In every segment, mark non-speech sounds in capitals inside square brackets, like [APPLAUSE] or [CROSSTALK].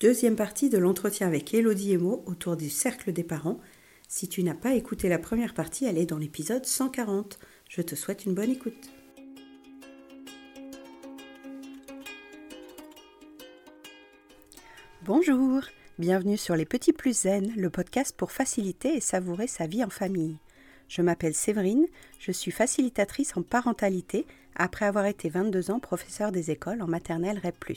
Deuxième partie de l'entretien avec Elodie Emo autour du cercle des parents. Si tu n'as pas écouté la première partie, elle est dans l'épisode 140. Je te souhaite une bonne écoute. Bonjour, bienvenue sur Les Petits Plus Zen, le podcast pour faciliter et savourer sa vie en famille. Je m'appelle Séverine, je suis facilitatrice en parentalité après avoir été 22 ans professeur des écoles en maternelle REP.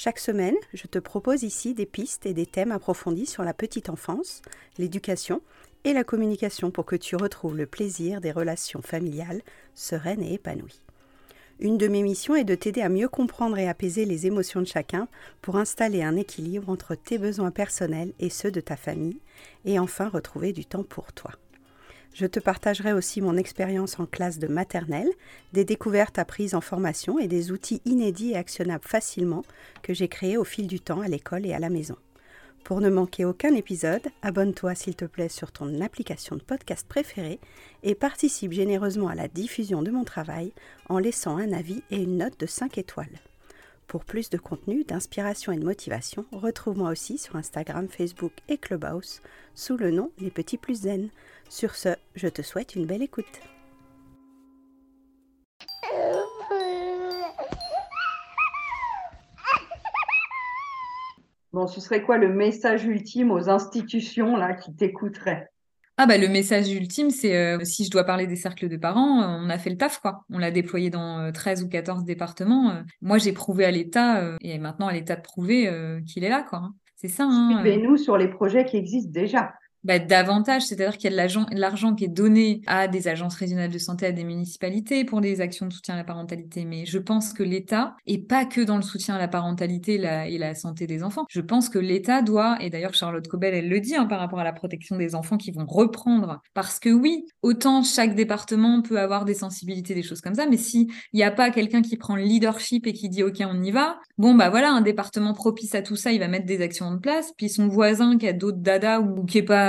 Chaque semaine, je te propose ici des pistes et des thèmes approfondis sur la petite enfance, l'éducation et la communication pour que tu retrouves le plaisir des relations familiales sereines et épanouies. Une de mes missions est de t'aider à mieux comprendre et apaiser les émotions de chacun pour installer un équilibre entre tes besoins personnels et ceux de ta famille et enfin retrouver du temps pour toi. Je te partagerai aussi mon expérience en classe de maternelle, des découvertes apprises en formation et des outils inédits et actionnables facilement que j'ai créés au fil du temps à l'école et à la maison. Pour ne manquer aucun épisode, abonne-toi s'il te plaît sur ton application de podcast préférée et participe généreusement à la diffusion de mon travail en laissant un avis et une note de 5 étoiles. Pour plus de contenu, d'inspiration et de motivation, retrouve-moi aussi sur Instagram, Facebook et Clubhouse sous le nom Les Petits Plus Zen. Sur ce, je te souhaite une belle écoute. Bon, ce serait quoi le message ultime aux institutions qui t'écouteraient? Ah bah le message ultime, c'est euh, si je dois parler des cercles de parents, euh, on a fait le taf quoi. On l'a déployé dans 13 euh, ou 14 départements. moi j'ai prouvé à l'État et maintenant à l'État de prouver qu'il est là quoi. Hein. C'est ça. Hein, nous sur les projets qui existent déjà bah, davantage, c'est-à-dire qu'il y a de l'argent qui est donné à des agences régionales de santé, à des municipalités pour des actions de soutien à la parentalité. Mais je pense que l'État, et pas que dans le soutien à la parentalité et la santé des enfants, je pense que l'État doit, et d'ailleurs Charlotte Cobel, elle le dit hein, par rapport à la protection des enfants qui vont reprendre, parce que oui, autant chaque département peut avoir des sensibilités, des choses comme ça, mais s'il n'y a pas quelqu'un qui prend le leadership et qui dit OK, on y va, bon bah voilà, un département propice à tout ça, il va mettre des actions en place, puis son voisin qui a d'autres dada ou qui est pas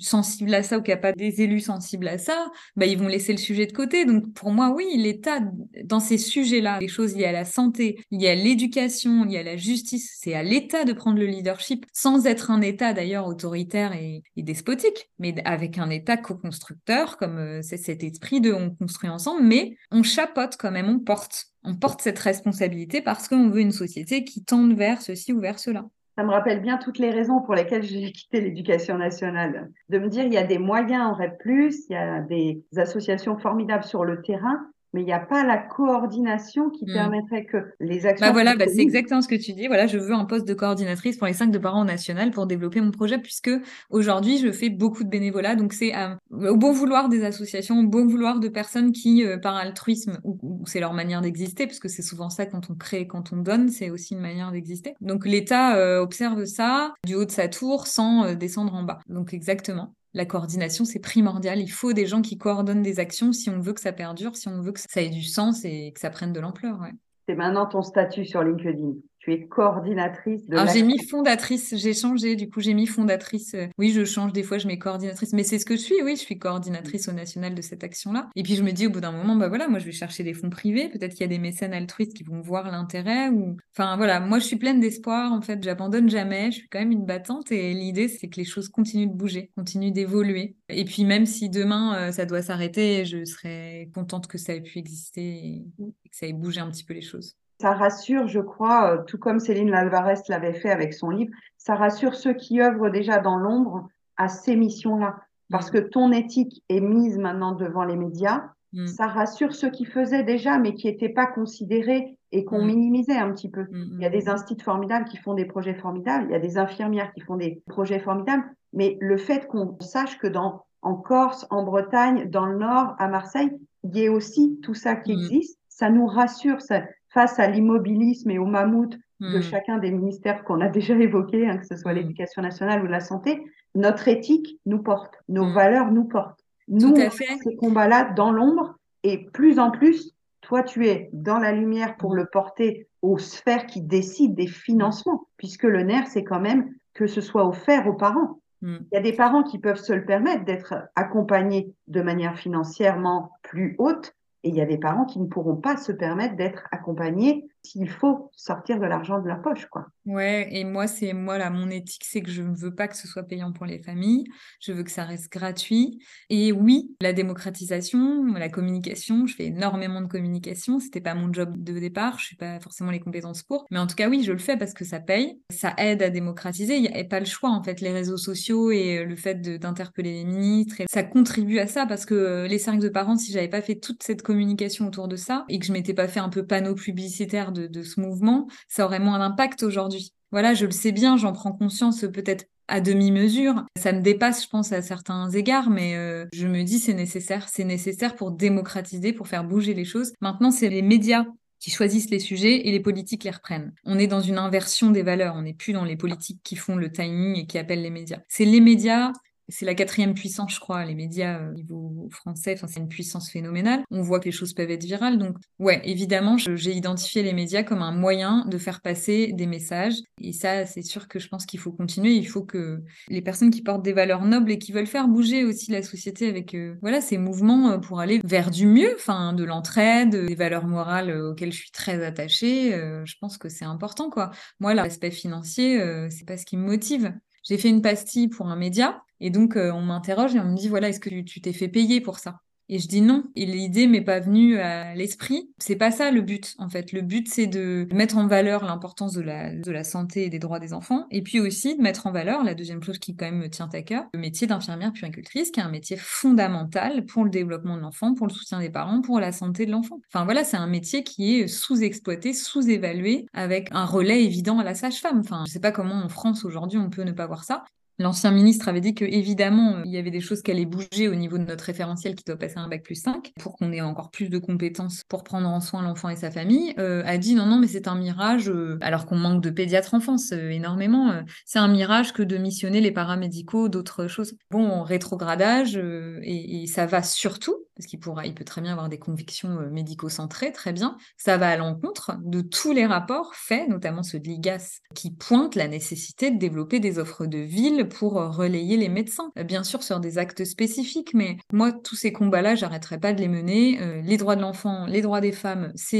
sensible à ça ou qu'il n'y a pas des élus sensibles à ça, bah, ils vont laisser le sujet de côté. Donc pour moi, oui, l'État, dans ces sujets-là, les choses liées à la santé, liées à l'éducation, liées à la justice, c'est à l'État de prendre le leadership, sans être un État d'ailleurs autoritaire et, despotique, mais avec un État co-constructeur, comme euh, c'est cet esprit de on construit ensemble, mais on chapote quand même, on porte. On porte cette responsabilité parce qu'on veut une société qui tende vers ceci ou vers cela ça me rappelle bien toutes les raisons pour lesquelles j'ai [LAUGHS] quitté l'éducation nationale. De me dire, il y a des moyens en REP+, il y a des associations formidables sur le terrain, mais il n'y a pas la coordination qui hmm. permettrait que les actions. Bah voilà, bah c'est exactement ce que tu dis. Voilà, je veux un poste de coordinatrice pour les cinq de parents national pour développer mon projet, puisque aujourd'hui je fais beaucoup de bénévolat, donc c'est euh, au bon vouloir des associations, au bon vouloir de personnes qui, euh, par altruisme, ou, c'est leur manière d'exister, parce que c'est souvent ça quand on crée, quand on donne, c'est aussi une manière d'exister. Donc l'État euh, observe ça du haut de sa tour sans descendre en bas. Donc exactement la coordination, c'est primordial. Il faut des gens qui coordonnent des actions si on veut que ça perdure, si on veut que ça ait du sens et que ça prenne de l'ampleur. C'est maintenant ton statut sur LinkedIn tu es coordinatrice de. Alors j'ai mis fondatrice, j'ai changé, du coup j'ai mis fondatrice. Euh, oui, je change des fois, je mets coordinatrice, mais c'est ce que je suis, oui, je suis coordinatrice au national de cette action-là. Et puis je me dis au bout d'un moment, bah voilà, moi je vais chercher des fonds privés, peut-être qu'il y a des mécènes altruistes qui vont voir l'intérêt ou. Enfin voilà, moi je suis pleine d'espoir, en fait, j'abandonne jamais, je suis quand même une battante et l'idée c'est que les choses continuent de bouger, continuent d'évoluer. Et puis même si demain euh, ça doit s'arrêter, je serais contente que ça ait pu exister et que ça ait bougé un petit peu les choses. Ça rassure, je crois, euh, tout comme Céline Alvarez l'avait fait avec son livre, ça rassure ceux qui œuvrent déjà dans l'ombre à ces missions-là. Parce mm. que ton éthique est mise maintenant devant les médias. Mm. Ça rassure ceux qui faisaient déjà, mais qui n'étaient pas considérés et qu'on mm. minimisait un petit peu. Il y a des instituts formidables qui font des projets formidables. Il y a des infirmières qui font des projets formidables. Mais le fait qu'on sache que dans, en Corse, en Bretagne, dans le Nord, à Marseille, il y ait aussi tout ça qui existe, ça nous rassure. Ça, face à l'immobilisme et au mammouth de hmm. chacun des ministères qu'on a déjà évoqués, hein, que ce soit hmm. l'éducation nationale ou la santé, notre éthique nous porte, nos hmm. valeurs nous portent. Nous, à fait. ces combats-là dans l'ombre et plus en plus, toi, tu es dans la lumière pour le porter aux sphères qui décident des financements, puisque le nerf, c'est quand même que ce soit offert aux parents. Il y a des parents qui peuvent se le permettre d'être accompagnés de manière financièrement plus haute, et il y a des parents qui ne pourront pas se permettre d'être accompagnés s'il faut sortir de l'argent de la poche, quoi. Ouais, et moi, c'est moi là, mon éthique, c'est que je ne veux pas que ce soit payant pour les familles. Je veux que ça reste gratuit. Et oui, la démocratisation, la communication, je fais énormément de communication. C'était pas mon job de départ, je suis pas forcément les compétences pour. Mais en tout cas, oui, je le fais parce que ça paye, ça aide à démocratiser. Il n'y a pas le choix en fait. Les réseaux sociaux et le fait d'interpeller les ministres, ça contribue à ça parce que euh, les cercles de parents, si j'avais pas fait toute cette communication autour de ça et que je m'étais pas fait un peu panneau publicitaire de, ce mouvement, ça aurait moins d'impact aujourd'hui voilà, je le sais bien, j'en prends conscience peut-être à demi-mesure. Ça me dépasse, je pense, à certains égards, mais euh, je me dis c'est nécessaire. C'est nécessaire pour démocratiser, pour faire bouger les choses. Maintenant, c'est les médias qui choisissent les sujets et les politiques les reprennent. On est dans une inversion des valeurs. On n'est plus dans les politiques qui font le timing et qui appellent les médias. C'est les médias c'est la quatrième puissance, je crois, les médias euh, au niveau français. Enfin, c'est une puissance phénoménale. On voit que les choses peuvent être virales. Donc, ouais, évidemment, j'ai identifié les médias comme un moyen de faire passer des messages. Et ça, c'est sûr que je pense qu'il faut continuer. Il faut que les personnes qui portent des valeurs nobles et qui veulent faire bouger aussi la société avec, euh, voilà, ces mouvements euh, pour aller vers du mieux, enfin, de l'entraide, des valeurs morales auxquelles je suis très attachée. je pense que c'est important, quoi. Moi, l'aspect financier, c'est pas ce qui me motive. J'ai fait une pastille pour un média et donc, euh, on m'interroge et on me dit, voilà, est-ce que tu t'es fait payer pour ça? Et je dis non. Et l'idée m'est pas venue à l'esprit. C'est pas ça le but, en fait. Le but, c'est de mettre en valeur l'importance de la, santé et des droits des enfants. Et puis aussi de mettre en valeur, la deuxième chose qui quand même me tient à cœur, le métier d'infirmière puéricultrice, qui est un métier fondamental pour le développement de l'enfant, pour le soutien des parents, pour la santé de l'enfant. Enfin voilà, c'est un métier qui est sous-exploité, sous-évalué, avec un relais évident à la sage-femme. Enfin, je sais pas comment en France aujourd'hui on peut ne pas voir ça. L'ancien ministre avait dit que évidemment il y avait des choses qui allaient bouger au niveau de notre référentiel qui doit passer un bac plus 5 pour qu'on ait encore plus de compétences pour prendre en soin l'enfant et sa famille, euh, a dit non non mais c'est un mirage euh, alors qu'on manque de pédiatres en France euh, énormément, c'est un mirage que de missionner les paramédicaux d'autres choses. Bon rétrogradage et, et, ça va surtout parce qu'il pourra il peut très bien avoir des convictions médico-centrées très bien, ça va à l'encontre de tous les rapports faits notamment ceux de l'IGAS qui pointent la nécessité de développer des offres de ville pour euh, relayer les médecins. Euh, bien sûr, sur des actes spécifiques, mais moi, tous ces combats-là, j'arrêterai pas de les mener. Euh, les droits de l'enfant, les droits des femmes, c'est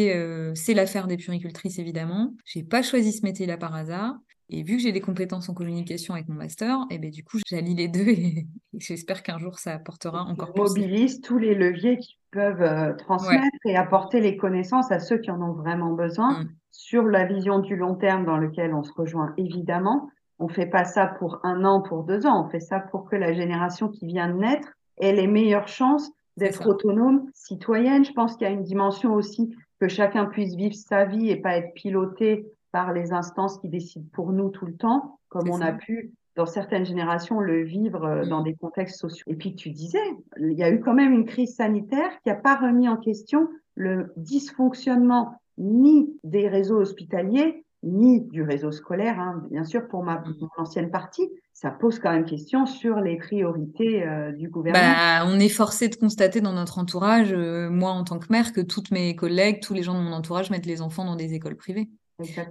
c'est l'affaire des puricultrices, évidemment. J'ai pas choisi ce métier-là par hasard. Et vu que j'ai des compétences en communication avec mon master, et eh ben du coup, j'allie les deux et, [LAUGHS] j'espère qu'un jour ça apportera encore plus. Mobilise tous les leviers qui peuvent transmettre et apporter les connaissances à ceux qui en ont vraiment besoin mmh. sur la vision du long terme dans lequel on se rejoint évidemment, on fait pas ça pour un an, pour deux ans. On fait ça pour que la génération qui vient de naître ait les meilleures chances d'être autonome, citoyenne. Je pense qu'il y a une dimension aussi que chacun puisse vivre sa vie et pas être piloté par les instances qui décident pour nous tout le temps, comme on a pu dans certaines générations le vivre euh, dans mm. des contextes sociaux. Et puis tu disais, il y a eu quand même une crise sanitaire qui n'a pas remis en question le dysfonctionnement ni des réseaux hospitaliers, ni du réseau scolaire, hein. bien sûr, pour ma, mon ancienne partie, ça pose quand même question sur les priorités euh, du gouvernement. Bah, on est forcé de constater dans notre entourage, euh, moi en tant que mère, que toutes mes collègues, tous les gens de mon entourage mettent les enfants dans des écoles privées.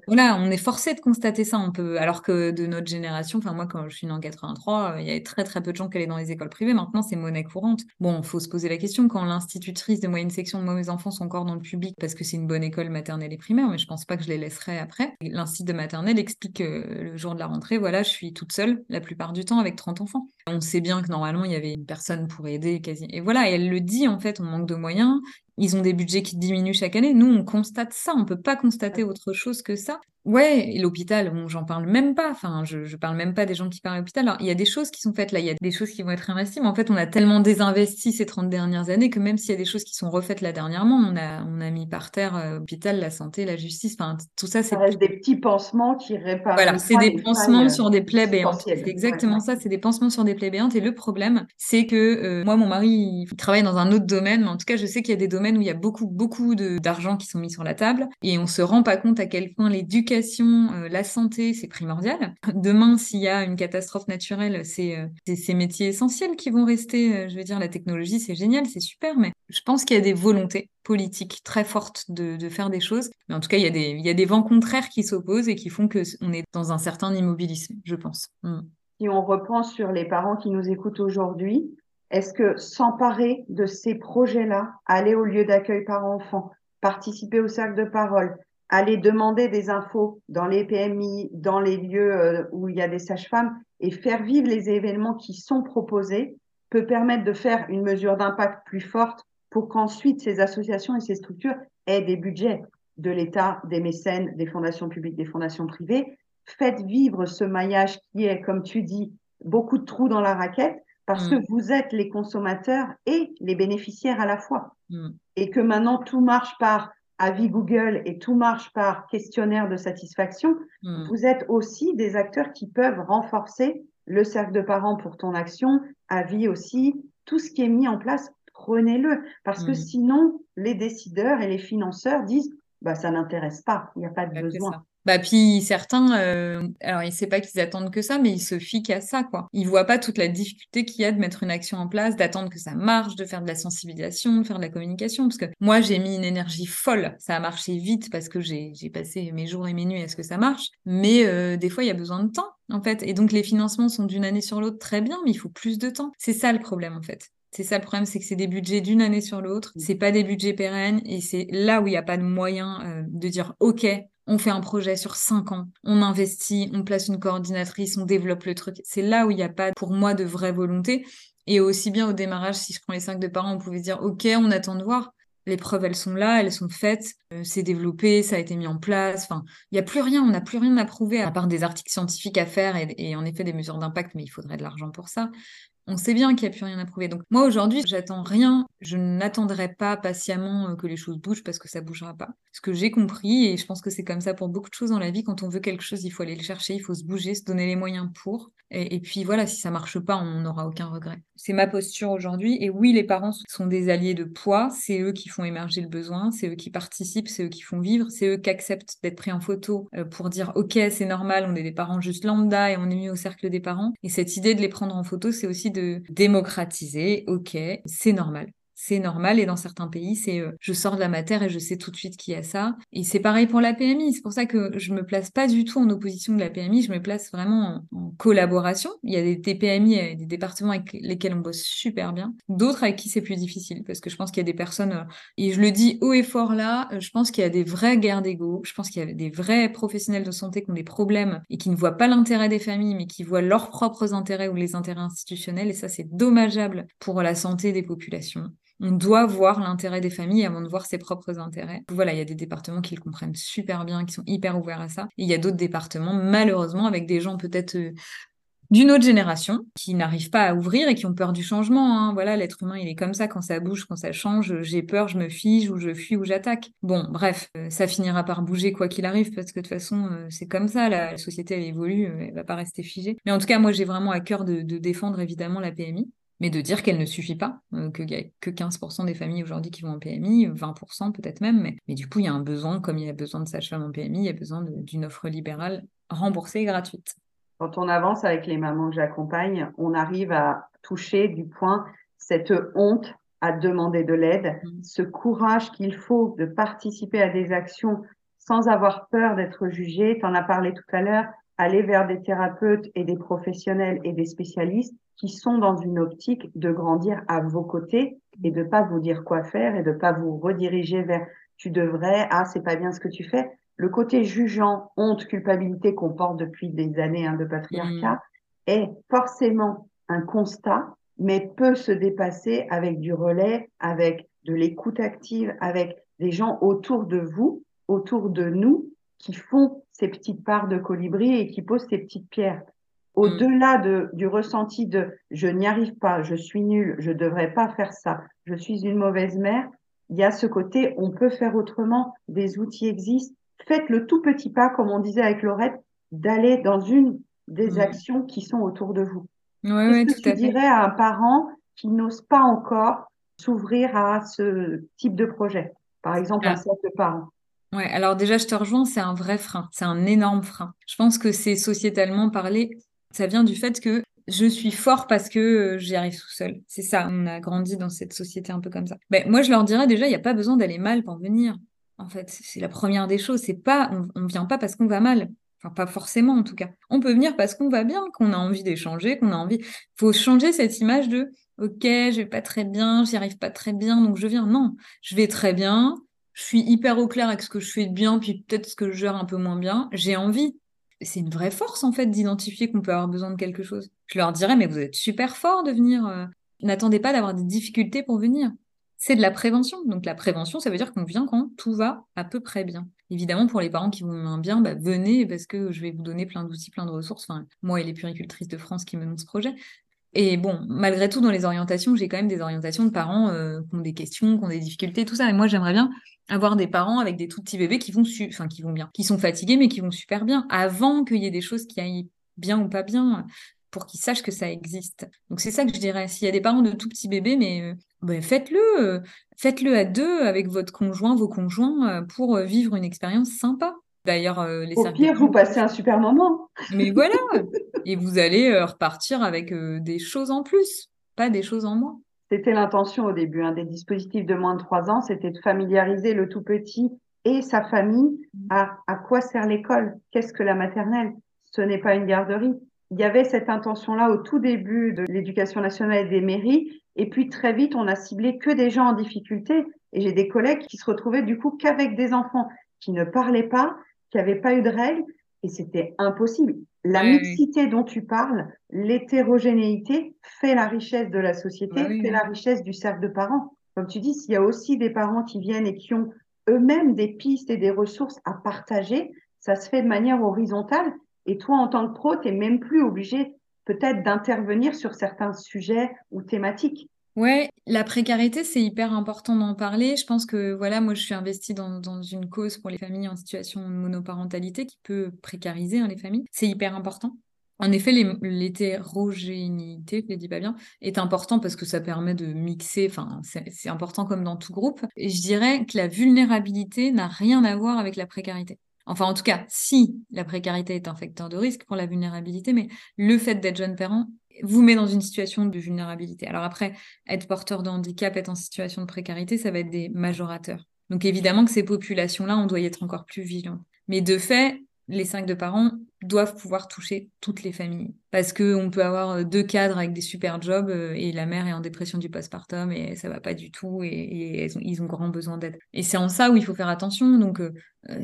Voilà, on est forcé de constater ça. On peut, alors que de notre génération, enfin moi quand je suis née en 83, euh, il y avait très très peu de gens qui allaient dans les écoles privées. Maintenant, c'est monnaie courante. Bon, faut se poser la question quand l'institutrice de moyenne section de mes enfants sont encore dans le public parce que c'est une bonne école maternelle et primaire, mais je pense pas que je les laisserai après. L'institut de maternelle explique euh, le jour de la rentrée, voilà, je suis toute seule la plupart du temps avec 30 enfants. On sait bien que normalement il y avait une personne pour aider quasi. Et voilà, elle le dit en fait, on manque de moyens ils ont des budgets qui diminuent chaque année. Nous, on constate ça. On peut pas constater autre chose que ça. Ouais, et l'hôpital, bon, j'en parle même pas. Enfin, je, je parle même pas des gens qui parlent à l'hôpital. Alors, il y a des choses qui sont faites là, il y a des choses qui vont être investies, mais en fait, on a tellement désinvesti ces 30 dernières années que même s'il y a des choses qui sont refaites là dernièrement, on a, on a mis par terre euh, l'hôpital, la santé, la justice, enfin, tout ça, c'est. des petits pansements qui réparent. Voilà, c'est des pansements sur des plaies béantes. C'est exactement ça, c'est des pansements sur des plaies béantes. Et le problème, c'est que euh, moi, mon mari, il travaille dans un autre domaine, mais en tout cas, je sais qu'il y a des domaines où il y a beaucoup, beaucoup d'argent qui sont mis sur la table et on se rend pas compte à quel point l'éducation, euh, la santé, c'est primordial. Demain, s'il y a une catastrophe naturelle, c'est euh, ces métiers essentiels qui vont rester. Euh, je veux dire, la technologie, c'est génial, c'est super, mais je pense qu'il y a des volontés politiques très fortes de, faire des choses. Mais en tout cas, il y a des, vents contraires qui s'opposent et qui font qu'on est dans un certain immobilisme, je pense. Mm. Si on reprend sur les parents qui nous écoutent aujourd'hui, est-ce que s'emparer de ces projets-là, aller au lieu d'accueil par enfant, participer au cercle de parole, aller demander des infos dans les PMI, dans les lieux euh, où il y a des sages-femmes et faire vivre les événements qui sont proposés peut permettre de faire une mesure d'impact plus forte pour qu'ensuite ces associations et ces structures aient des budgets de l'État, des mécènes, des fondations publiques, des fondations privées. Faites vivre ce maillage qui est, comme tu dis, beaucoup de trous dans la raquette parce que mm. vous êtes les consommateurs et les bénéficiaires à la fois. Mm. Et que maintenant tout marche par avis Google et tout marche par questionnaire de satisfaction, mm. vous êtes aussi des acteurs qui peuvent renforcer le cercle de parents pour ton action, avis aussi, tout ce qui est mis en place, prenez-le. Parce que sinon, les décideurs et les financeurs disent, bah, ça n'intéresse pas, il n'y a pas de besoin. Bah puis certains, euh, alors il sait pas qu'ils attendent que ça, mais ils se fient qu'à ça quoi. Ils voient pas toute la difficulté qu'il y a de mettre une action en place, d'attendre que ça marche, de faire de la sensibilisation, de faire de la communication. Parce que moi j'ai mis une énergie folle, ça a marché vite parce que j'ai passé mes jours et mes nuits à ce que ça marche. Mais euh, des fois il y a besoin de temps en fait. Et donc les financements sont d'une année sur l'autre très bien, mais il faut plus de temps. C'est ça le problème en fait. C'est ça le problème, c'est que c'est des budgets d'une année sur l'autre. Mmh. C'est pas des budgets pérennes et c'est là où il n'y a pas de moyen euh, de dire OK, on fait un projet sur cinq ans, on investit, on place une coordinatrice, on développe le truc. C'est là où il n'y a pas, pour moi, de vraie volonté. Et aussi bien au démarrage, si je prends les cinq de parents, on pouvait dire, OK, on attend de voir. Les preuves, elles sont là, elles sont faites, euh, c'est développé, ça a été mis en place. Enfin, il n'y a plus rien, on n'a plus rien à prouver, à part des articles scientifiques à faire et en effet des mesures d'impact, mais il faudrait de l'argent pour ça on sait bien qu'il n'y a plus rien à prouver. Donc moi aujourd'hui, j'attends rien. Je n'attendrai pas patiemment euh, que les choses bougent parce que ça bougera pas. Ce que j'ai compris, et je pense que c'est comme ça pour beaucoup de choses dans la vie, quand on veut quelque chose, il faut aller le chercher, il faut se bouger, se donner les moyens pour. Et, puis voilà, si ça marche pas, on n'aura aucun regret. C'est ma posture aujourd'hui. Et oui, les parents sont des alliés de poids. C'est eux qui font émerger le besoin. C'est eux qui participent. C'est eux qui font vivre. C'est eux qui acceptent d'être pris en photo euh, pour dire OK, c'est normal. On est des parents juste lambda et on est mis au cercle des parents. Et cette idée de les prendre en photo, c'est aussi de démocratiser. OK, c'est normal c'est normal. Et dans certains pays, c'est euh, je sors de la matière et je sais tout de suite qui a ça. Et c'est pareil pour la PMI. C'est pour ça que je me place pas du tout en opposition de la PMI. Je me place vraiment en, collaboration. Il y a des, PMI et des départements avec lesquels on bosse super bien. D'autres avec qui c'est plus difficile parce que je pense qu'il y a des personnes, euh, et je le dis haut et fort là, euh, je pense qu'il y a des vraies guerres d'ego. Je pense qu'il y a des vrais professionnels de santé qui ont des problèmes et qui ne voient pas l'intérêt des familles, mais qui voient leurs propres intérêts ou les intérêts institutionnels. Et ça, c'est dommageable pour la santé des populations on doit voir l'intérêt des familles avant de voir ses propres intérêts. Voilà, il y a des départements qui le comprennent super bien, qui sont hyper ouverts à ça. Il y a d'autres départements, malheureusement, avec des gens peut-être euh, d'une autre génération qui n'arrivent pas à ouvrir et qui ont peur du changement. Hein. Voilà, l'être humain, il est comme ça quand ça bouge, quand ça change. J'ai peur, je me fige ou je fuis ou j'attaque. Bon, bref, euh, ça finira par bouger quoi qu'il arrive parce que de toute façon, euh, c'est comme ça. La, société, elle évolue, elle va pas rester figée. Mais en tout cas, moi, j'ai vraiment à cœur de défendre évidemment la PMI mais de dire qu'elle ne suffit pas, euh, qu'il n'y a que 15% des familles aujourd'hui qui vont en PMI, 20% peut-être même, mais, mais, du coup, il y a un besoin, comme il y a besoin de sages-femmes en PMI, il y a besoin d'une offre libérale remboursée et gratuite. Quand on avance avec les mamans que j'accompagne, on arrive à toucher du point cette honte à demander de l'aide, mmh. ce courage qu'il faut de participer à des actions sans avoir peur d'être jugé. Tu en as parlé tout à l'heure, aller vers des thérapeutes et des professionnels et des spécialistes qui sont dans une optique de grandir à vos côtés et de pas vous dire quoi faire et de pas vous rediriger vers tu devrais, ah, c'est pas bien ce que tu fais. Le côté jugeant, honte, culpabilité qu'on porte depuis des années hein, de patriarcat mmh. est forcément un constat, mais peut se dépasser avec du relais, avec de l'écoute active, avec des gens autour de vous, autour de nous, qui font ces petites parts de colibri et qui posent ces petites pierres. Au-delà de, du ressenti de je n'y arrive pas, je suis nulle, je devrais pas faire ça, je suis une mauvaise mère, il y a ce côté on peut faire autrement, des outils existent. Faites le tout petit pas, comme on disait avec Laurette, d'aller dans une des mm. actions qui sont autour de vous. Ouais, Qu'est-ce que tu dirais à un parent qui n'ose pas encore s'ouvrir à ce type de projet? Par exemple, un ah. cercle de parents. Alors déjà, je te rejoins, c'est un vrai frein, c'est un énorme frein. Je pense que c'est sociétalement parlé, ça vient du fait que je suis fort parce que euh, j'y arrive tout seul. C'est ça, on a grandi dans cette société un peu comme ça. Ben, moi, je leur dirais déjà, il n'y a pas besoin d'aller mal pour venir. En fait, c'est la première des choses. C'est pas, on, ne vient pas parce qu'on va mal. Enfin, pas forcément en tout cas. On peut venir parce qu'on va bien, qu'on a envie d'échanger, qu'on a envie. Faut changer cette image de, ok, je vais pas très bien, j'y arrive pas très bien, donc je viens. Non, je vais très bien. Je suis hyper au clair avec ce que je fais de bien, puis peut-être ce que je gère un peu moins bien. J'ai envie. C'est une vraie force, en fait, d'identifier qu'on peut avoir besoin de quelque chose. Je leur dirais, mais vous êtes super fort de venir. Euh, n'attendez pas d'avoir des difficultés pour venir. C'est de la prévention. Donc la prévention, ça veut dire qu'on vient quand tout va à peu près bien. Évidemment, pour les parents qui vont bien, bah, venez parce que je vais vous donner plein d'outils, plein de ressources. Enfin, moi et les puricultrices de France qui menons ce projet. Et bon, malgré tout, dans les orientations, j'ai quand même des orientations de parents euh, qui ont des questions, qui ont des difficultés, tout ça. Et moi, j'aimerais bien avoir des parents avec des tout petits bébés qui vont, enfin, qui vont bien, qui sont fatigués, mais qui vont super bien, avant qu'il y ait des choses qui aillent bien ou pas bien pour qu'ils sachent que ça existe. Donc c'est ça que je dirais. S'il y a des parents de tout petits bébés, mais euh, ben, faites-le, euh, faites-le à deux avec votre conjoint, vos conjoints, pour vivre une expérience sympa. D'ailleurs, les Au pire, vous passez un super moment. Mais [LAUGHS] voilà, et vous allez euh, repartir avec euh, des choses en plus, pas des choses en moins. C'était l'intention au début hein, des dispositifs de moins de 3 ans, c'était de familiariser le tout petit et sa famille à à quoi sert l'école, qu'est-ce que la maternelle? Ce n'est pas une garderie. Il y avait cette intention-là au tout début de l'éducation nationale et des mairies, et puis très vite on a ciblé que des gens en difficulté. Et j'ai des collègues qui se retrouvaient du coup qu'avec des enfants qui ne parlaient pas, qui n'avaient pas eu de règles, et c'était impossible. La mixité dont tu parles, l'hétérogénéité fait la richesse de la société, fait la richesse du cercle de parents. Comme tu dis, s'il y a aussi des parents qui viennent et qui ont eux-mêmes des pistes et des ressources à partager, ça se fait de manière horizontale. Et toi, en tant que pro, tu n'es même plus obligé peut-être d'intervenir sur certains sujets ou thématiques. Ouais, la précarité, c'est hyper important d'en parler. Je pense que, voilà, moi, je suis investie dans, une cause pour les familles en situation de monoparentalité qui peut précariser hein, les familles. C'est hyper important. En effet, l'hétérogénéité, je ne dis pas bien, est important parce que ça permet de mixer, enfin, c'est important comme dans tout groupe. Je dirais que la vulnérabilité n'a rien à voir avec la précarité. Enfin, en tout cas, si la précarité est un facteur de risque pour la vulnérabilité, mais le fait d'être jeune parent vous met dans une situation de vulnérabilité. Alors après, être porteur de handicap, être en situation de précarité, ça va être des majorateurs. Donc évidemment que ces populations-là, on doit y être encore plus vigilant. Mais de fait, les cinq de parents doivent pouvoir toucher toutes les familles. Parce qu'on peut avoir euh, deux cadres avec des super jobs euh, et la mère est en dépression du postpartum et ça va pas du tout et, ils ont grand besoin d'aide. Et c'est en ça où il faut faire attention. Donc, euh,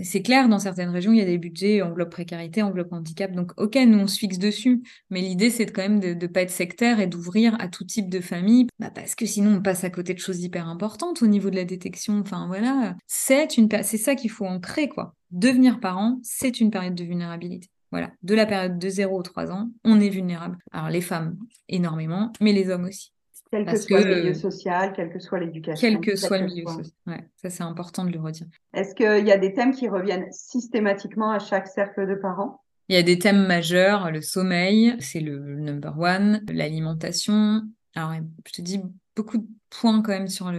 c'est clair, dans certaines régions, il y a des budgets enveloppe précarité, enveloppe handicap. Donc, ok, nous, on se fixe dessus. Mais l'idée, c'est quand même de ne pas être sectaire et d'ouvrir à tout type de famille. Bah, parce que sinon, on passe à côté de choses hyper importantes au niveau de la détection. Enfin, voilà. C'est une, c'est ça qu'il faut ancrer, quoi. Devenir parent, c'est une période de vulnérabilité. Voilà, de la période de 0 aux 3 ans, on est vulnérable. Alors les femmes, énormément, mais les hommes aussi. Quel que soit le milieu social, quelle que soit l'éducation. Quel que soit le milieu social. Ouais, ça, c'est important de le redire. Est-ce qu'il y a des thèmes qui reviennent systématiquement à chaque cercle de parents? Il y a des thèmes majeurs. Le sommeil, c'est le number one. L'alimentation. Alors, je te dis beaucoup de points quand même sur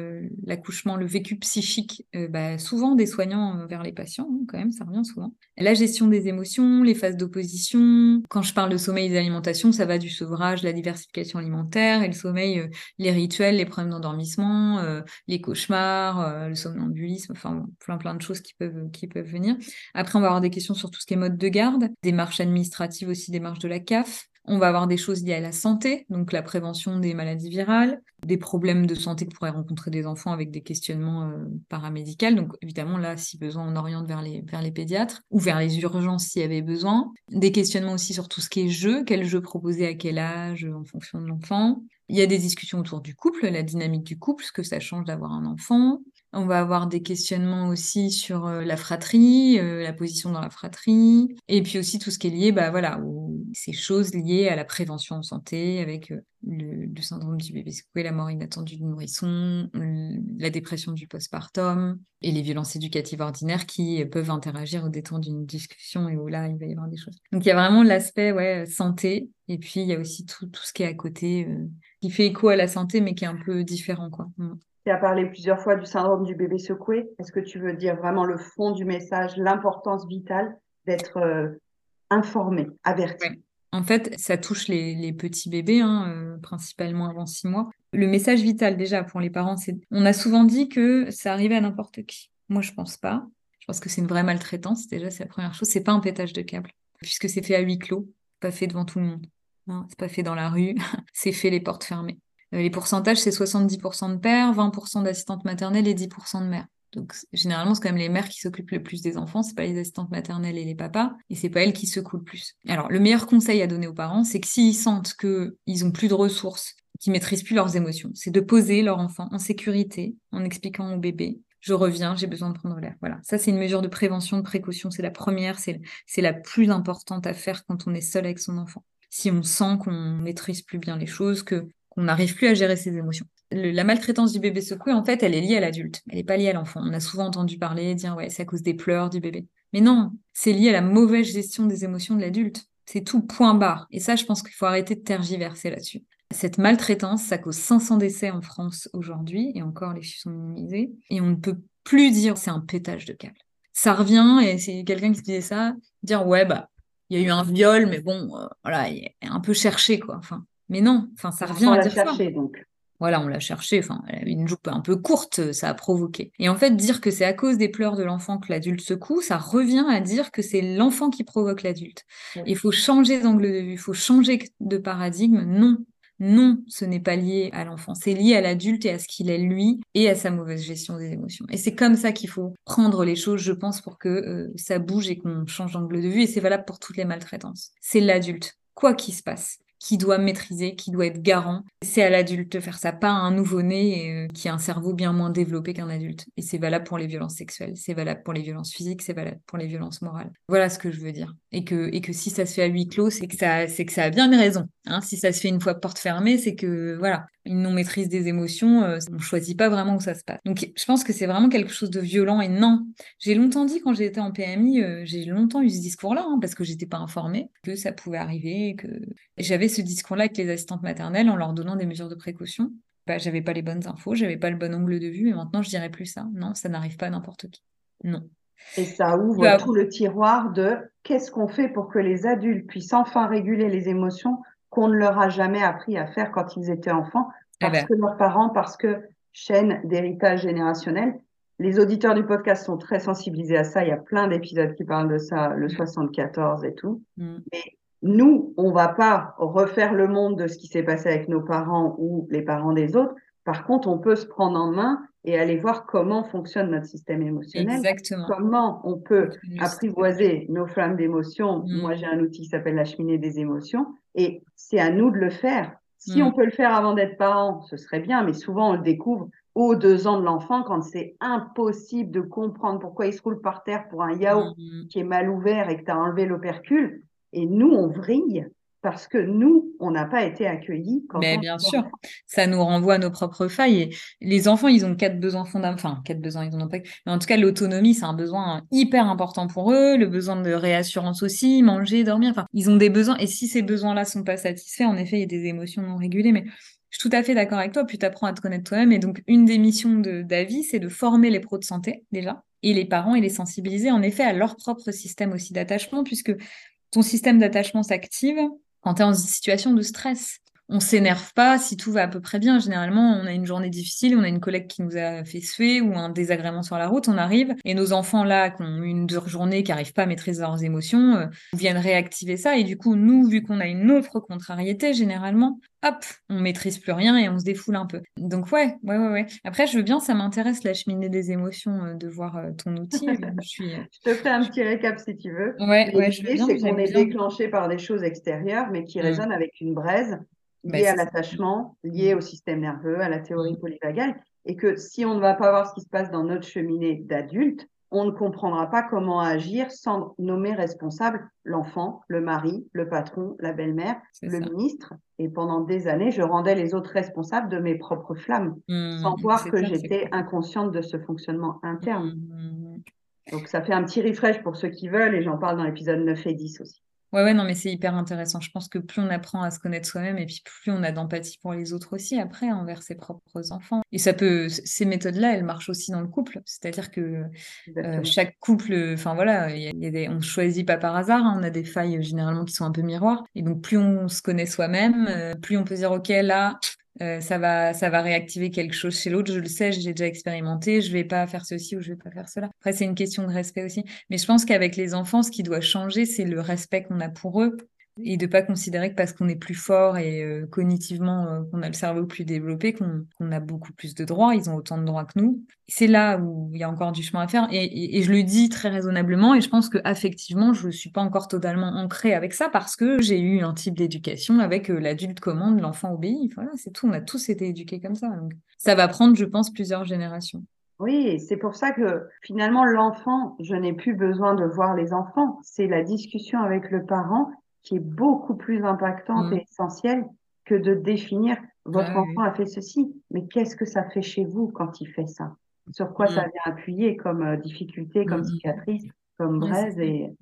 l'accouchement, le, vécu psychique, euh, bah, souvent des soignants euh, vers les patients, hein, quand même, ça revient souvent. La gestion des émotions, les phases d'opposition. Quand je parle de sommeil et d'alimentation, ça va du sevrage, la diversification alimentaire, et le sommeil, euh, les rituels, les problèmes d'endormissement, les cauchemars, le somnambulisme, enfin plein plein de choses qui peuvent, qui peuvent venir. Après, on va avoir des questions sur tout ce qui est mode de garde, des marches administratives aussi, des marches de la CAF, on va avoir des choses liées à la santé, donc la prévention des maladies virales, des problèmes de santé que pourraient rencontrer des enfants avec des questionnements euh, paramédicaux. Donc évidemment, là, si besoin, on oriente vers les, vers les pédiatres ou vers les urgences s'il y avait besoin. Des questionnements aussi sur tout ce qui est jeu, quel jeu proposer à quel âge en fonction de l'enfant. Il y a des discussions autour du couple, la dynamique du couple, ce que ça change d'avoir un enfant. On va avoir des questionnements aussi sur euh, la fratrie, euh, la position dans la fratrie, et puis aussi tout ce qui est lié, bah voilà, aux, ces choses liées à la prévention en santé, avec euh, le, syndrome du bébé secoué, la mort inattendue du nourrisson, la dépression du postpartum, et les violences éducatives ordinaires qui peuvent interagir au détour d'une discussion et où là, il va y avoir des choses. Donc il y a vraiment l'aspect santé, et puis il y a aussi tout, tout ce qui est à côté, qui fait écho à la santé, mais qui est un peu différent, quoi. Tu as parlé plusieurs fois du syndrome du bébé secoué. Est-ce que tu veux dire vraiment le fond du message, l'importance vitale d'être euh, informé, averti? En fait, ça touche les, petits bébés, hein, euh, principalement avant six mois. Le message vital déjà pour les parents, c'est on a souvent dit que ça arrivait à n'importe qui. Moi, je pense pas. Je pense que c'est une vraie maltraitance. Déjà, c'est la première chose. C'est pas un pétage de câble, puisque c'est fait à huis clos, pas fait devant tout le monde. Hein. C'est pas fait dans la rue, [LAUGHS] c'est fait les portes fermées. Euh, les pourcentages, c'est 70% de pères, 20% d'assistantes maternelles et 10% de mères. Donc généralement, c'est quand même les mères qui s'occupent le plus des enfants, c'est pas les assistantes maternelles et les papas, et c'est pas elles qui secouent le plus. Alors le meilleur conseil à donner aux parents, c'est que s'ils sentent qu'ils ont plus de ressources, qu'ils maîtrisent plus leurs émotions, c'est de poser leur enfant en sécurité en expliquant au bébé je reviens, j'ai besoin de prendre l'air. Voilà, ça c'est une mesure de prévention, de précaution, c'est la première, c'est la plus importante à faire quand on est seul avec son enfant. Si on sent qu'on maîtrise plus bien les choses, que qu'on n'arrive plus à gérer ses émotions. la maltraitance du bébé secoué, en fait, elle est liée à l'adulte, elle n'est pas liée à l'enfant. On a souvent entendu parler, dire ouais, c'est à cause des pleurs du bébé. Mais non, c'est lié à la mauvaise gestion des émotions de l'adulte. C'est tout point barre. Et ça, je pense qu'il faut arrêter de tergiverser là-dessus. Cette maltraitance, ça cause 500 décès en France aujourd'hui, et encore les chiffres sont minimisés, et on ne peut plus dire c'est un pétage de câble. Ça revient, et c'est quelqu'un qui disait ça, dire ouais, bah, il y a eu un viol, mais bon, euh, voilà, il est un peu cherché, quoi. Enfin, mais non, enfin, ça revient on à dire cherché, donc. Voilà, on l'a cherché, enfin, une joue un peu courte, ça a provoqué. Et en fait, dire que c'est à cause des pleurs de l'enfant que l'adulte secoue, ça revient à dire que c'est l'enfant qui provoque l'adulte. Il faut changer d'angle de vue, il faut changer de paradigme. Non, non, ce n'est pas lié à l'enfant, c'est lié à l'adulte et à ce qu'il est lui et à sa mauvaise gestion des émotions. Et c'est comme ça qu'il faut prendre les choses, je pense, pour que euh, ça bouge et qu'on change d'angle de vue. Et c'est valable pour toutes les maltraitances. C'est l'adulte, quoi qu'il se passe qui doit maîtriser, qui doit être garant. C'est à l'adulte de faire ça, pas à un nouveau-né euh, qui a un cerveau bien moins développé qu'un adulte. Et c'est valable pour les violences sexuelles, c'est valable pour les violences physiques, c'est valable pour les violences morales. Voilà ce que je veux dire. Et que, si ça se fait à huis clos, c'est que ça, ça a bien une raison. Hein. Si ça se fait une fois porte fermée, c'est que voilà, une non-maîtrise des émotions, euh, on choisit pas vraiment où ça se passe. Donc je pense que c'est vraiment quelque chose de violent et non. J'ai longtemps dit quand j'étais en PMI, euh, j'ai longtemps eu ce discours-là hein, parce que j'étais pas informée que ça pouvait arriver, que j'avais ce discours-là avec les assistantes maternelles en leur donnant des mesures de précaution. Bah, j'avais pas les bonnes infos, j'avais pas le bon angle de vue et maintenant je dirais plus ça. Non, ça n'arrive pas à n'importe qui. Non. Et ça ouvre tout le tiroir de qu'est-ce qu'on fait pour que les adultes puissent enfin réguler les émotions qu'on ne leur a jamais appris à faire quand ils étaient enfants, eh parce ben. que leurs parents, parce que chaîne d'héritage générationnel. Les auditeurs du podcast sont très sensibilisés à ça. Il y a plein d'épisodes qui parlent de ça, le 74 et tout. Mm. Mais nous, on va pas refaire le monde de ce qui s'est passé avec nos parents ou les parents des autres. Par contre, on peut se prendre en main et aller voir comment fonctionne notre système émotionnel. Exactement. Comment on peut apprivoiser nos flammes d'émotions. Mm. Moi, j'ai un outil qui s'appelle la cheminée des émotions et c'est à nous de le faire. Si mm. on peut le faire avant d'être parent, ce serait bien, mais souvent on le découvre aux deux ans de l'enfant quand c'est impossible de comprendre pourquoi il se roule par terre pour un yaourt mm. qui est mal ouvert et que tu as enlevé l'opercule. Et nous, on vrille parce que nous, on n'a pas été accueillis. Quand Mais bien sûr, ça nous renvoie à nos propres failles. Et les enfants, ils ont quatre besoins fondamentaux. Enfin, quatre besoins, ils n'en ont pas. Mais en tout cas, l'autonomie, c'est un besoin hyper important pour eux. Le besoin de réassurance aussi, manger, dormir. Enfin, ils ont des besoins. Et si ces besoins-là sont pas satisfaits, en effet, il y a des émotions non régulées. Mais je suis tout à fait d'accord avec toi. Puis tu apprends à te connaître toi-même. Et donc, une des missions de David, c'est de former les pros de santé, déjà. Et les parents et les sensibiliser, en effet, à leur propre système aussi d'attachement, puisque ton système d'attachement s'active quand tu es en situation de stress. On s'énerve pas si tout va à peu près bien. Généralement, on a une journée difficile, on a une collègue qui nous a fait suer ou un désagrément sur la route, on arrive et nos enfants là qui ont une dure journée, qui n'arrivent pas à maîtriser leurs émotions, euh, viennent réactiver ça et du coup, nous, vu qu'on a une autre contrariété, généralement, hop, on maîtrise plus rien et on se défoule un peu. Donc ouais, ouais, ouais, ouais. Après, je veux bien, ça m'intéresse la cheminée des émotions euh, de voir euh, ton outil. [LAUGHS] je, suis, je te fais un petit récap si tu veux. Ouais, ouais, je veux bien. C'est qu'on est déclenché par des choses extérieures, mais qui mmh. résonnent avec une braise bah, liée à l'attachement, liée mmh. au système nerveux, à la théorie mmh. polyvagale, et que si on ne va pas voir ce qui se passe dans notre cheminée d'adulte, on ne comprendra pas comment agir sans nommer responsable l'enfant, le mari, le patron, la belle-mère, le ministre. Et pendant des années, je rendais les autres responsables de mes propres flammes, mmh, sans voir que j'étais inconsciente de ce fonctionnement interne. Mmh, mmh, Donc ça fait un petit refresh pour ceux qui veulent, et j'en parle dans l'épisode 9 et 10 aussi. Ouais, ouais, non, mais c'est hyper intéressant. Je pense que plus on apprend à se connaître soi-même et puis plus on a d'empathie pour les autres aussi après envers ses propres enfants. Et ça peut, ces méthodes-là, elles marchent aussi dans le couple. C'est-à-dire que euh, chaque couple, enfin voilà, y y a des, on choisit pas par hasard. Hein. on a des failles généralement qui sont un peu miroirs. Et donc plus on se connaît soi-même, euh, plus on peut dire ok là, euh, ça va, ça va réactiver quelque chose chez l'autre. Je le sais, j'ai déjà expérimenté. Je vais pas faire ceci ou je vais pas faire cela. Après, c'est une question de respect aussi. Mais je pense qu'avec les enfants, ce qui doit changer, c'est le respect qu'on a pour eux. Et de pas considérer que parce qu'on est plus fort et euh, cognitivement euh, qu'on a le cerveau plus développé qu'on a beaucoup plus de droits ils ont autant de droits que nous. C'est là où il y a encore du chemin à faire et, je le dis très raisonnablement et je pense que affectivement je suis pas encore totalement ancrée avec ça parce que j'ai eu un type d'éducation avec euh, l'adulte commande l'enfant obéit voilà c'est tout. On a tous été éduqués comme ça donc ça va prendre je pense plusieurs générations. Oui, c'est pour ça que finalement l'enfant, je n'ai plus besoin de voir les enfants. C'est la discussion avec le parent qui est beaucoup plus impactante mmh. et essentielle que de définir votre enfant a fait ceci, mais qu'est-ce que ça fait chez vous quand il fait ça? Sur quoi ça mmh. vient appuyer comme euh, difficulté, comme mmh. cicatrice, comme braise et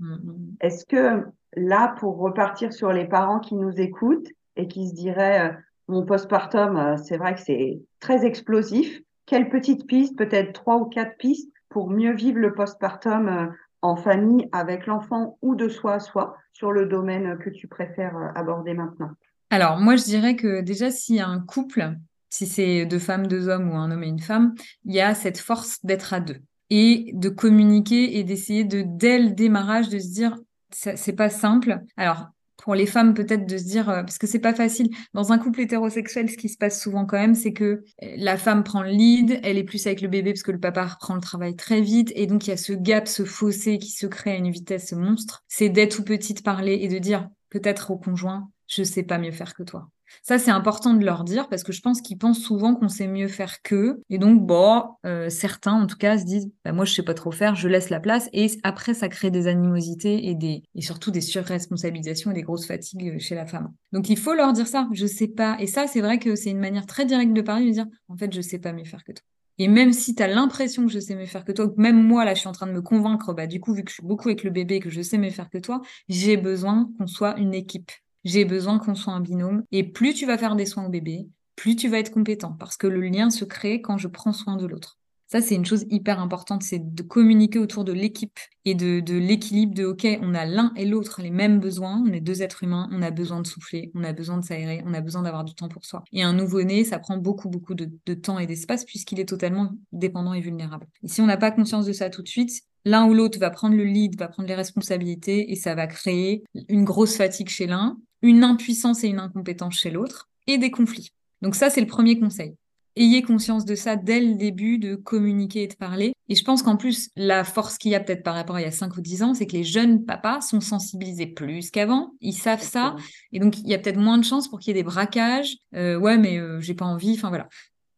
Est-ce que là, pour repartir sur les parents qui nous écoutent et qui se diraient euh, mon postpartum, euh, c'est vrai que c'est très explosif. Quelle petite piste, peut-être trois ou quatre pistes pour mieux vivre le postpartum en famille avec l'enfant ou de soi à soi sur le domaine que tu préfères euh, aborder maintenant Alors, moi, je dirais que déjà, s'il y a un couple, si c'est deux femmes, deux hommes ou un homme et une femme, il y a cette force d'être à deux et de communiquer et d'essayer de, dès le démarrage, de se dire, c'est pas simple. Alors, pour les femmes peut-être de se dire euh, parce que c'est pas facile. Dans un couple hétérosexuel ce qui se passe souvent quand même c'est que euh, la femme prend le lead elle est plus avec le bébé parce que le papa reprend le travail très vite et donc il y a ce gap ce fossé qui se crée à une vitesse monstre. C'est dès tout petite parler et de dire peut-être au conjoint je sais pas mieux faire que toi ça, c'est important de leur dire parce que je pense qu'ils pensent souvent qu'on sait mieux faire qu'eux. Et donc, bon, euh, certains, en tout cas, se disent, bah, moi, je sais pas trop faire, je laisse la place. Et après, ça crée des animosités et, des, et surtout des surresponsabilisations et des grosses fatigues euh, chez la femme. Donc, il faut leur dire ça, je sais pas. Et ça, c'est vrai que c'est une manière très directe de parler, de dire, en fait, je sais pas mieux faire que toi. Et même si tu as l'impression que je sais mieux faire que toi, même moi, là, je suis en train de me convaincre, bah, du coup, vu que je suis beaucoup avec le bébé, que je sais mieux faire que toi, j'ai besoin qu'on soit une équipe. J'ai besoin qu'on soit un binôme. Et plus tu vas faire des soins au bébé, plus tu vas être compétent parce que le lien se crée quand je prends soin de l'autre. Ça, c'est une chose hyper importante, c'est de communiquer autour de l'équipe et de, l'équilibre de, OK, on a l'un et l'autre les mêmes besoins, on est deux êtres humains, on a besoin de souffler, on a besoin de s'aérer, on a besoin d'avoir du temps pour soi. Et un nouveau-né, ça prend beaucoup, beaucoup de, de temps et d'espace puisqu'il est totalement dépendant et vulnérable. Et si on n'a pas conscience de ça tout de suite, l'un ou l'autre va prendre le lead, va prendre les responsabilités et ça va créer une grosse fatigue chez l'un une impuissance et une incompétence chez l'autre, et des conflits. Donc ça, c'est le premier conseil. Ayez conscience de ça dès le début, de communiquer et de parler. Et je pense qu'en plus, la force qu'il y a peut-être par rapport à il y a 5 ou 10 ans, c'est que les jeunes papas sont sensibilisés plus qu'avant. Ils savent ça. Et donc, il y a peut-être moins de chances pour qu'il y ait des braquages. Euh, ouais, mais euh, j'ai pas envie. Enfin, voilà.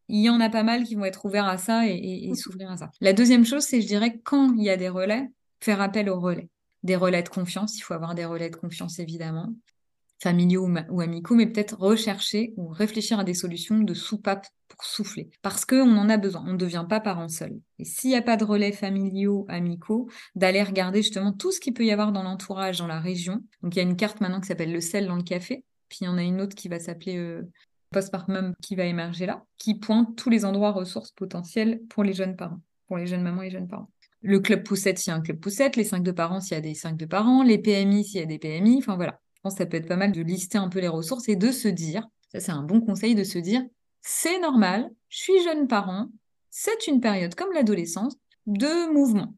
Il y en a pas mal qui vont être ouverts à ça et, et [LAUGHS] s'ouvrir à ça. La deuxième chose, c'est, je dirais, quand il y a des relais, faire appel aux relais des relais de confiance. Il faut avoir des relais de confiance, évidemment familiaux ou, amicaux, mais peut-être rechercher ou réfléchir à des solutions de soupape pour souffler. Parce qu'on en a besoin, on ne devient pas parent seul. Et s'il n'y a pas de relais familiaux, amicaux, d'aller regarder justement tout ce qu'il peut y avoir dans l'entourage, dans la région. Donc il y a une carte maintenant qui s'appelle le sel dans le café, puis il y en a une autre qui va s'appeler euh, Postpartum qui va émerger là, qui pointe tous les endroits ressources potentielles pour les jeunes parents, pour les jeunes mamans et jeunes parents le club poussette s'il y a un club poussette, les 5 de parents s'il y a des 5 de parents, les PMI s'il y a des PMI, enfin voilà. Pense que ça peut être pas mal de lister un peu les ressources et de se dire, ça c'est un bon conseil de se dire, c'est normal, je suis jeune parent, c'est une période comme l'adolescence de mouvement.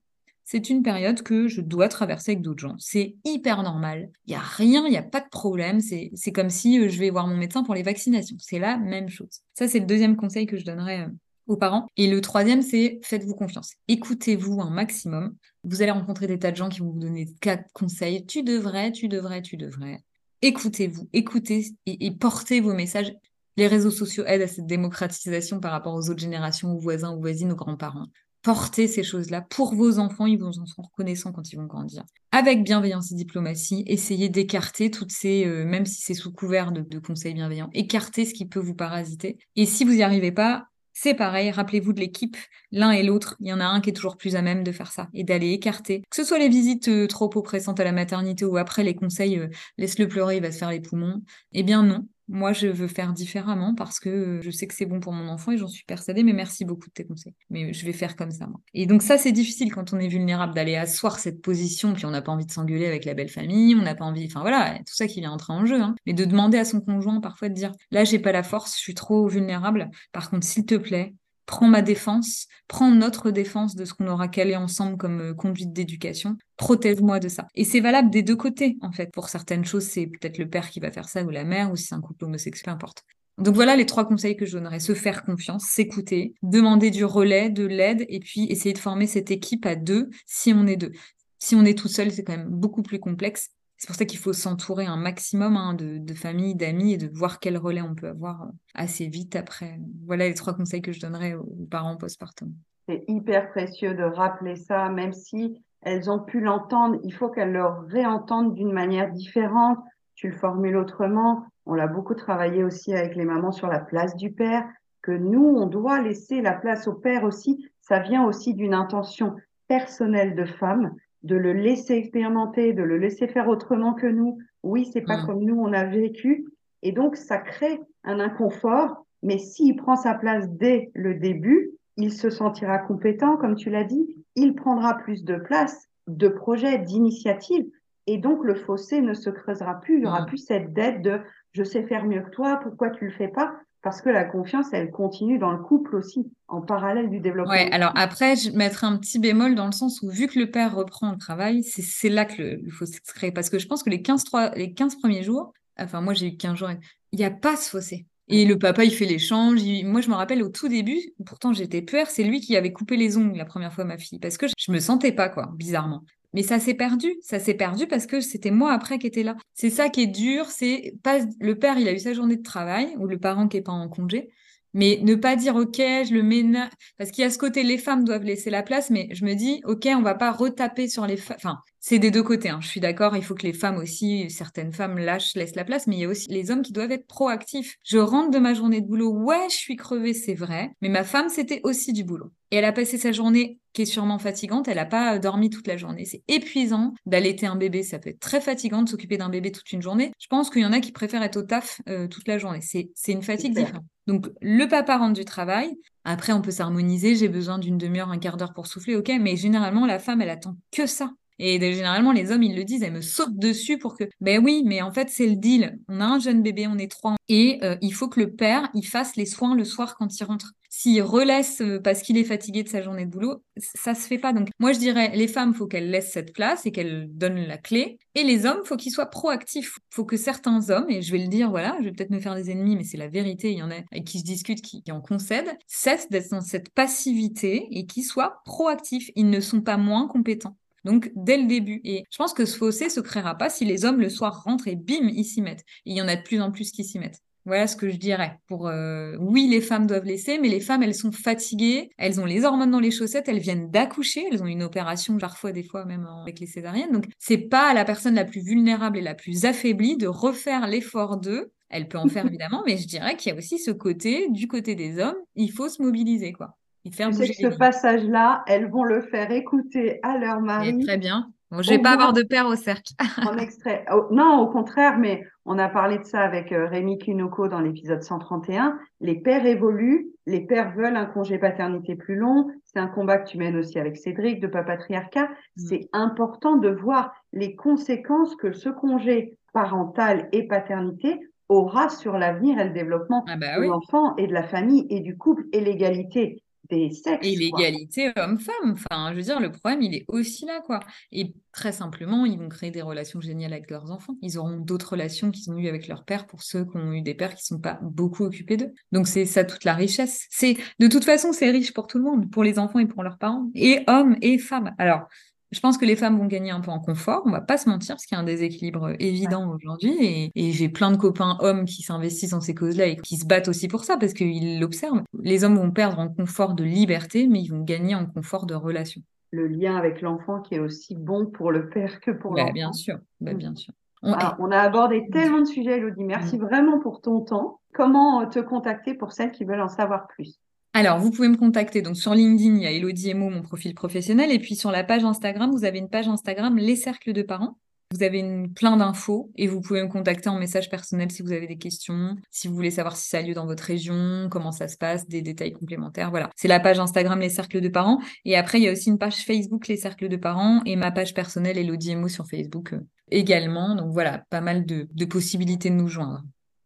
C'est une période que je dois traverser avec d'autres gens. C'est hyper normal. Il n'y a rien, il n'y a pas de problème. C'est comme si euh, je vais voir mon médecin pour les vaccinations. C'est la même chose. Ça, c'est le deuxième conseil que je donnerais euh, aux parents. Et le troisième, c'est faites-vous confiance. Écoutez-vous un maximum. Vous allez rencontrer des tas de gens qui vont vous donner quatre conseils. Tu devrais, tu devrais, tu devrais. Écoutez-vous, écoutez et, portez vos messages. Les réseaux sociaux aident à cette démocratisation par rapport aux autres générations, aux voisins, aux voisines, aux grands-parents. Portez ces choses-là pour vos enfants, ils vous en seront reconnaissants quand ils vont grandir. Avec bienveillance et diplomatie, essayez d'écarter toutes ces, euh, même si c'est sous couvert de, de conseils bienveillants, écartez ce qui peut vous parasiter. Et si vous n'y arrivez pas, c'est pareil, rappelez-vous de l'équipe, l'un et l'autre, il y en a un qui est toujours plus à même de faire ça et d'aller écarter. Que ce soit les visites euh, trop oppressantes à la maternité ou après les conseils euh, laisse-le pleurer, il va se faire les poumons. Eh bien non, moi, je veux faire différemment parce que je sais que c'est bon pour mon enfant et j'en suis persuadée, mais merci beaucoup de tes conseils. Mais je vais faire comme ça, moi. Et donc ça, c'est difficile quand on est vulnérable d'aller asseoir cette position, puis on n'a pas envie de s'engueuler avec la belle famille, on n'a pas envie, enfin voilà, tout ça qui vient entrer en jeu. Hein. Mais de demander à son conjoint parfois de dire, là, j'ai pas la force, je suis trop vulnérable. Par contre, s'il te plaît, prends ma défense, prends notre défense de ce qu'on aura calé ensemble comme euh, conduite d'éducation, protège-moi de ça. Et c'est valable des deux côtés, en fait. Pour certaines choses, c'est peut-être le père qui va faire ça ou la mère, ou si c'est un couple homosexuel, importe. Donc voilà les trois conseils que je donnerais. Se faire confiance, s'écouter, demander du relais, de l'aide, et puis essayer de former cette équipe à deux si on est deux. Si on est tout seul, c'est quand même beaucoup plus complexe. C'est pour ça qu'il faut s'entourer un maximum hein, de, familles, d'amis et de voir quel relais on peut avoir euh, assez vite après. Voilà les trois conseils que je donnerais aux parents postpartum. C'est hyper précieux de rappeler ça, même si elles ont pu l'entendre, il faut qu'elles le réentendent d'une manière différente. Tu le formules autrement. On l'a beaucoup travaillé aussi avec les mamans sur la place du père, que nous, on doit laisser la place au père aussi. Ça vient aussi d'une intention personnelle de femme de le laisser expérimenter, de le laisser faire autrement que nous. Oui, c'est pas mm. comme nous on a vécu. Et donc, ça crée un inconfort. Mais s'il prend sa place dès le début, il se sentira compétent, comme tu l'as dit. Il prendra plus de place, de projets, d'initiatives. Et donc, le fossé ne se creusera plus. Il y aura mm. plus cette dette de je sais faire mieux que toi, pourquoi tu le fais pas? Parce que la confiance, elle continue dans le couple aussi, en parallèle du développement. Ouais, alors après, je mettrai un petit bémol dans le sens où, vu que le père reprend le travail, c'est là que le, fossé se crée. Parce que je pense que les 15, les 15 premiers jours, enfin, moi j'ai eu 15 jours, il n'y a pas ce fossé. Et le papa, il fait l'échange. Moi, je me rappelle au tout début, pourtant j'étais peur, c'est lui qui avait coupé les ongles la première fois ma fille, parce que je me sentais pas, quoi, bizarrement. Mais ça s'est perdu, ça s'est perdu parce que c'était moi après qui était là. C'est ça qui est dur, c'est pas le père, il a eu sa journée de travail ou le parent qui est pas en congé, mais ne pas dire ok, je le mène parce qu'il y a ce côté les femmes doivent laisser la place, mais je me dis ok, on va pas retaper sur les femmes. C'est des deux côtés. Hein. Je suis d'accord, il faut que les femmes aussi, certaines femmes lâchent, laissent la place, mais il y a aussi les hommes qui doivent être proactifs. Je rentre de ma journée de boulot, ouais, je suis crevée, c'est vrai, mais ma femme c'était aussi du boulot. Et elle a passé sa journée qui est sûrement fatigante. Elle n'a pas dormi toute la journée. C'est épuisant d'allaiter un bébé. Ça peut être très fatigant de s'occuper d'un bébé toute une journée. Je pense qu'il y en a qui préfèrent être au taf euh, toute la journée. C'est une fatigue différente. Donc, le papa rentre du travail. Après, on peut s'harmoniser. J'ai besoin d'une demi-heure, un quart d'heure pour souffler. OK. Mais généralement, la femme, elle attend que ça. Et généralement, les hommes, ils le disent, elles me sautent dessus pour que, ben oui, mais en fait, c'est le deal. On a un jeune bébé, on est trois, et euh, il faut que le père, il fasse les soins le soir quand il rentre. S'il relaisse euh, parce qu'il est fatigué de sa journée de boulot, ça se fait pas. Donc, moi, je dirais, les femmes, faut qu'elles laissent cette place et qu'elles donnent la clé. Et les hommes, faut qu'ils soient proactifs. Faut que certains hommes, et je vais le dire, voilà, je vais peut-être me faire des ennemis, mais c'est la vérité, il y en a qui se discutent, qui, en concèdent, cessent d'être dans cette passivité et qui soient proactifs. Ils ne sont pas moins compétents. Donc, dès le début. Et je pense que ce fossé se créera pas si les hommes le soir rentrent et bim, ils s'y mettent. Et il y en a de plus en plus qui s'y mettent. Voilà ce que je dirais. Pour euh, oui, les femmes doivent laisser, mais les femmes, elles sont fatiguées, elles ont les hormones dans les chaussettes, elles viennent d'accoucher, elles ont une opération parfois, des fois même avec les césariennes. Donc c'est pas à la personne la plus vulnérable et la plus affaiblie de refaire l'effort d'eux. Elle peut en faire [LAUGHS] évidemment, mais je dirais qu'il y a aussi ce côté, du côté des hommes, il faut se mobiliser quoi ce passage-là, elles vont le faire écouter à leur mari. très bien. je ne vais pas avoir de père au cercle. [LAUGHS] en extrait. Oh, non, au contraire, mais on a parlé de ça avec euh, Rémi Kinoko dans l'épisode 131. Les pères évoluent, les pères veulent un congé paternité plus long. C'est un combat que tu mènes aussi avec Cédric de Papatriarcat. Mm. C'est important de voir les conséquences que ce congé parental et paternité aura sur l'avenir et le développement ah bah de l'enfant et de la famille et du couple et l'égalité des sexes. Et l'égalité homme-femme. Enfin, je veux dire, le problème, il est aussi là, quoi. Et très simplement, ils vont créer des relations géniales avec leurs enfants. Ils auront d'autres relations qu'ils ont eues avec leur père pour ceux qui ont eu des pères qui ne sont pas beaucoup occupés d'eux. Donc, c'est ça toute la richesse. C'est, de toute façon, c'est riche pour tout le monde, pour les enfants et pour leurs parents, et hommes et femmes. Alors, je pense que les femmes vont gagner un peu en confort, on va pas se mentir, parce qu'il y a un déséquilibre évident aujourd'hui. Et, j'ai plein de copains hommes qui s'investissent dans ces causes-là et qui se battent aussi pour ça, parce qu'ils l'observent. Les hommes vont perdre en confort de liberté, mais ils vont gagner en confort de relation. Le lien avec l'enfant qui est aussi bon pour le père que pour bah, l'enfant. Bien sûr, bah, mm. bien sûr. On, ah, on, a abordé tellement de sujets, Elodie. Merci mm. vraiment pour ton temps. Comment te contacter pour celles qui veulent en savoir plus? Alors, vous pouvez me contacter. Donc, sur LinkedIn, il y a Elodie Emo, mon profil professionnel. Et puis, sur la page Instagram, vous avez une page Instagram, Les Cercles de Parents. Vous avez une, plein d'infos et vous pouvez me contacter en message personnel si vous avez des questions, si vous voulez savoir si ça a lieu dans votre région, comment ça se passe, des détails complémentaires. Voilà. C'est la page Instagram Les Cercles de Parents. Et après, il y a aussi une page Facebook Les Cercles de Parents et ma page personnelle Elodie Emo sur Facebook euh, également. Donc voilà, pas mal de possibilités de nous joindre.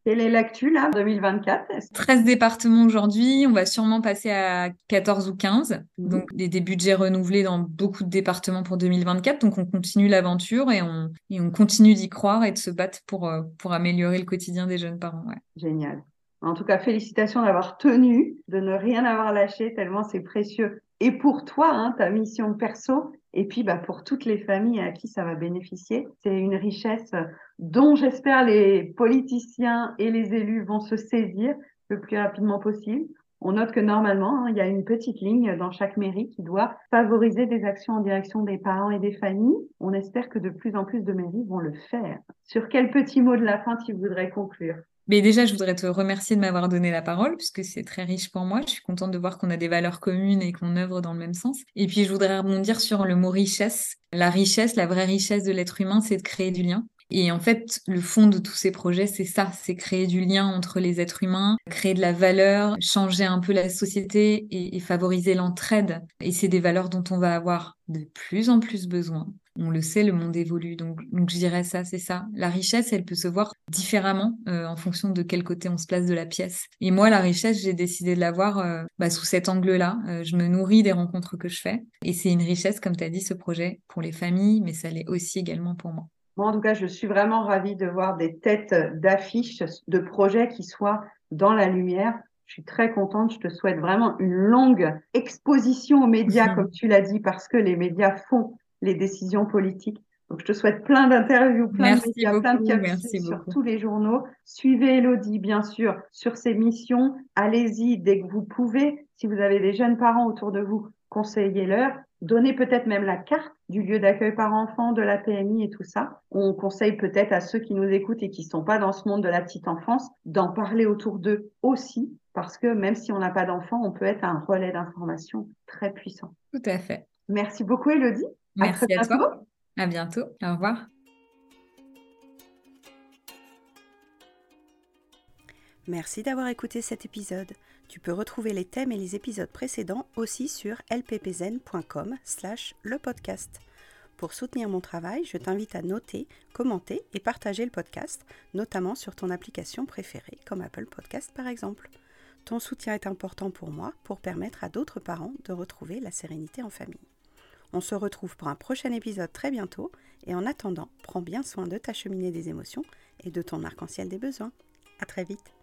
Quelle est l'actu là, 2024 13 départements aujourd'hui, on va sûrement passer à 14 ou 15. Mhm. Donc des, des, budgets renouvelés dans beaucoup de départements pour 2024. Donc on continue l'aventure et on, et on continue d'y croire et de se battre pour, euh, pour améliorer le quotidien des jeunes parents. Ouais. Génial. En tout cas, félicitations d'avoir tenu, de ne rien avoir lâché, tellement c'est précieux. Et pour toi, hein, ta mission perso, et puis bah, pour toutes les familles à qui ça va bénéficier, c'est une richesse dont j'espère les politiciens et les élus vont se saisir le plus rapidement possible. On note que normalement, hein, il y a une petite ligne dans chaque mairie qui doit favoriser des actions en direction des parents et des familles. On espère que de plus en plus de mairies vont le faire. Sur quel petit mot de la fin tu voudrais conclure? Mais déjà, je voudrais te remercier de m'avoir donné la parole, puisque c'est très riche pour moi. Je suis contente de voir qu'on a des valeurs communes et qu'on œuvre dans le même sens. Et puis, je voudrais rebondir sur le mot richesse. La richesse, la vraie richesse de l'être humain, c'est de créer du lien. Et en fait, le fond de tous ces projets, c'est ça, c'est créer du lien entre les êtres humains, créer de la valeur, changer un peu la société et, et favoriser l'entraide. Et c'est des valeurs dont on va avoir de plus en plus besoin on le sait, le monde évolue. Donc, donc je dirais ça, c'est ça. La richesse, elle peut se voir différemment euh, en fonction de quel côté on se place de la pièce. Et moi, la richesse, j'ai décidé de la voir euh, bah, sous cet angle-là. Euh, je me nourris des rencontres que je fais. Et c'est une richesse, comme tu as dit, ce projet pour les familles, mais ça l'est aussi également pour moi. Moi, en tout cas, je suis vraiment ravie de voir des têtes d'affiches de projets qui soient dans la lumière. Je suis très contente. Je te souhaite vraiment une longue exposition aux médias, comme tu l'as dit, parce que les médias font les décisions politiques. Donc, je te souhaite plein d'interviews, plein de médias, plein de capsules sur tous les journaux. Suivez Elodie, bien sûr, sur ses missions. Allez-y dès que vous pouvez. Si vous avez des jeunes parents autour de vous, conseillez-leur. Donnez peut-être même la carte du lieu d'accueil par enfant, de la PMI et tout ça. On conseille peut-être à ceux qui nous écoutent et qui ne sont pas dans ce monde de la petite enfance d'en parler autour d'eux aussi, parce que même si on n'a pas d'enfant, on peut être un relais d'information très puissant. Tout à fait. Merci beaucoup, Elodie. Merci à, toi. À bientôt. Au revoir. Merci d'avoir écouté cet épisode. Tu peux retrouver les thèmes et les épisodes précédents aussi sur lppzen.com slash le podcast. Pour soutenir mon travail, je t'invite à noter, commenter et partager le podcast, notamment sur ton application préférée comme Apple Podcast par exemple. Ton soutien est important pour moi pour permettre à d'autres parents de retrouver la sérénité en famille. On se retrouve pour un prochain épisode très bientôt et en attendant, prends bien soin de ta cheminée des émotions et de ton arc-en-ciel des besoins. À très vite.